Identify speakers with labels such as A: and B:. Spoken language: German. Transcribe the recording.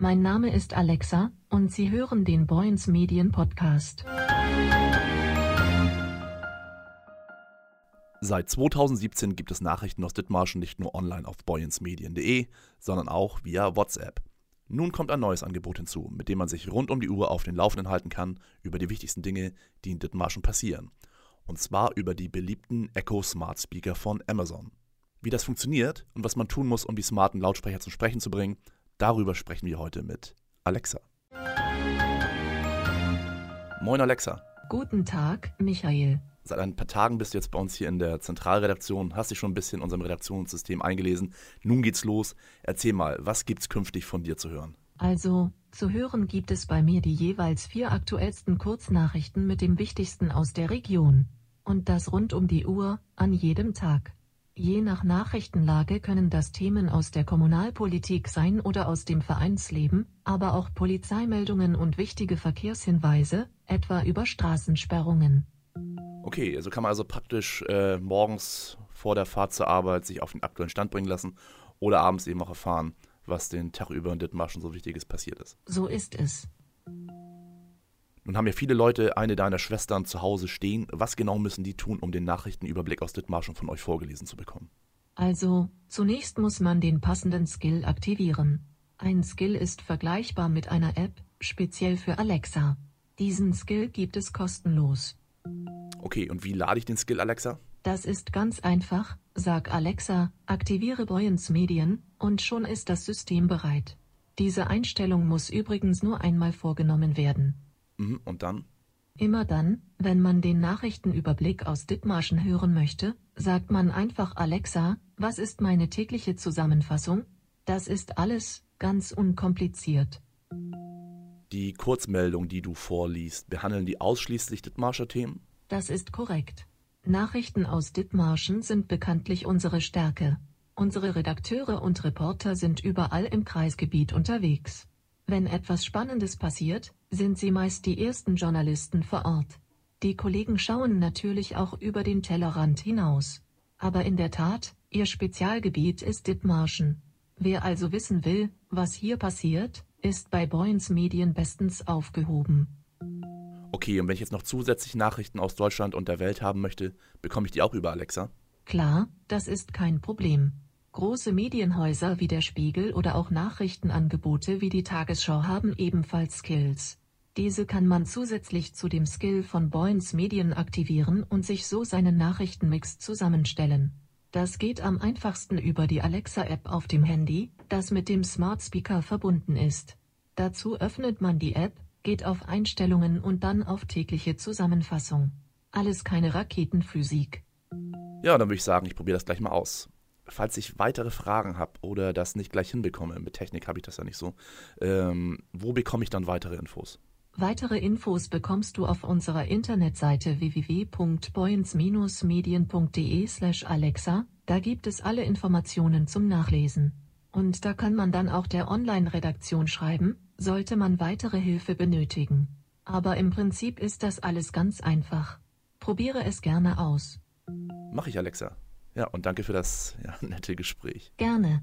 A: Mein Name ist Alexa und Sie hören den Boyens Medien Podcast.
B: Seit 2017 gibt es Nachrichten aus Dithmarschen nicht nur online auf boyensmedien.de, sondern auch via WhatsApp. Nun kommt ein neues Angebot hinzu, mit dem man sich rund um die Uhr auf den Laufenden halten kann über die wichtigsten Dinge, die in Dithmarschen passieren. Und zwar über die beliebten Echo Smart Speaker von Amazon. Wie das funktioniert und was man tun muss, um die smarten Lautsprecher zum Sprechen zu bringen, Darüber sprechen wir heute mit Alexa. Moin Alexa.
A: Guten Tag, Michael.
B: Seit ein paar Tagen bist du jetzt bei uns hier in der Zentralredaktion, hast dich schon ein bisschen in unserem Redaktionssystem eingelesen. Nun geht's los. Erzähl mal, was gibt's künftig von dir zu hören?
A: Also, zu hören gibt es bei mir die jeweils vier aktuellsten Kurznachrichten mit dem Wichtigsten aus der Region. Und das rund um die Uhr, an jedem Tag. Je nach Nachrichtenlage können das Themen aus der Kommunalpolitik sein oder aus dem Vereinsleben, aber auch Polizeimeldungen und wichtige Verkehrshinweise, etwa über Straßensperrungen.
B: Okay, also kann man also praktisch äh, morgens vor der Fahrt zur Arbeit sich auf den aktuellen Stand bringen lassen oder abends eben auch erfahren, was den Tag über in Dithmarschen so Wichtiges passiert ist.
A: So ist es.
B: Nun haben ja viele Leute eine deiner Schwestern zu Hause stehen. Was genau müssen die tun, um den Nachrichtenüberblick aus Dithmarschen von euch vorgelesen zu bekommen?
A: Also, zunächst muss man den passenden Skill aktivieren. Ein Skill ist vergleichbar mit einer App, speziell für Alexa. Diesen Skill gibt es kostenlos.
B: Okay, und wie lade ich den Skill Alexa?
A: Das ist ganz einfach. Sag Alexa, aktiviere Boyens Medien, und schon ist das System bereit. Diese Einstellung muss übrigens nur einmal vorgenommen werden.
B: Mhm, und dann?
A: Immer dann, wenn man den Nachrichtenüberblick aus Dithmarschen hören möchte, sagt man einfach Alexa, was ist meine tägliche Zusammenfassung? Das ist alles, ganz unkompliziert.
B: Die Kurzmeldung, die du vorliest, behandeln die ausschließlich Dithmarscher Themen?
A: Das ist korrekt. Nachrichten aus Dithmarschen sind bekanntlich unsere Stärke. Unsere Redakteure und Reporter sind überall im Kreisgebiet unterwegs. Wenn etwas Spannendes passiert, sind sie meist die ersten Journalisten vor Ort. Die Kollegen schauen natürlich auch über den Tellerrand hinaus. Aber in der Tat, ihr Spezialgebiet ist Dithmarschen. Wer also wissen will, was hier passiert, ist bei Boyens Medien bestens aufgehoben.
B: Okay, und wenn ich jetzt noch zusätzlich Nachrichten aus Deutschland und der Welt haben möchte, bekomme ich die auch über Alexa?
A: Klar, das ist kein Problem. Große Medienhäuser wie der Spiegel oder auch Nachrichtenangebote wie die Tagesschau haben ebenfalls Skills. Diese kann man zusätzlich zu dem Skill von Boyens Medien aktivieren und sich so seinen Nachrichtenmix zusammenstellen. Das geht am einfachsten über die Alexa-App auf dem Handy, das mit dem Smart Speaker verbunden ist. Dazu öffnet man die App, geht auf Einstellungen und dann auf tägliche Zusammenfassung. Alles keine Raketenphysik.
B: Ja, dann würde ich sagen, ich probiere das gleich mal aus falls ich weitere Fragen habe oder das nicht gleich hinbekomme, mit Technik habe ich das ja nicht so, ähm, wo bekomme ich dann weitere Infos?
A: Weitere Infos bekommst du auf unserer Internetseite www.boyens-medien.de/alexa. Da gibt es alle Informationen zum Nachlesen. Und da kann man dann auch der Online-Redaktion schreiben, sollte man weitere Hilfe benötigen. Aber im Prinzip ist das alles ganz einfach. Probiere es gerne aus.
B: Mach ich, Alexa. Ja, und danke für das ja, nette Gespräch.
A: Gerne.